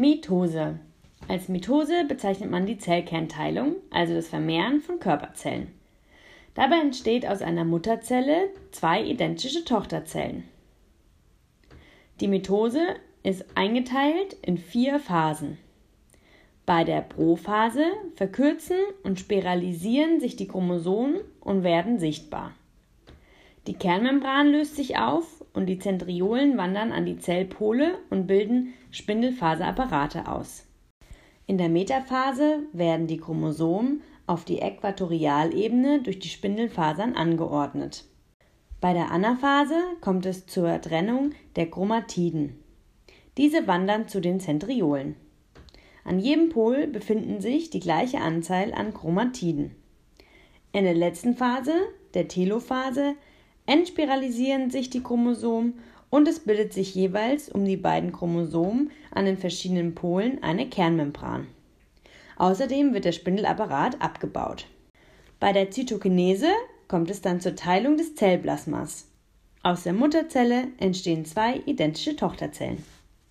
Mitose. Als Mitose bezeichnet man die Zellkernteilung, also das Vermehren von Körperzellen. Dabei entsteht aus einer Mutterzelle zwei identische Tochterzellen. Die Mitose ist eingeteilt in vier Phasen. Bei der Prophase verkürzen und spiralisieren sich die Chromosomen und werden sichtbar. Die Kernmembran löst sich auf und die Zentriolen wandern an die Zellpole und bilden Spindelfaserapparate aus. In der Metaphase werden die Chromosomen auf die Äquatorialebene durch die Spindelfasern angeordnet. Bei der Anaphase kommt es zur Trennung der Chromatiden. Diese wandern zu den Zentriolen. An jedem Pol befinden sich die gleiche Anzahl an Chromatiden. In der letzten Phase, der Telophase, entspiralisieren sich die Chromosomen und es bildet sich jeweils um die beiden Chromosomen an den verschiedenen Polen eine Kernmembran. Außerdem wird der Spindelapparat abgebaut. Bei der Zytokinese kommt es dann zur Teilung des Zellplasmas. Aus der Mutterzelle entstehen zwei identische Tochterzellen.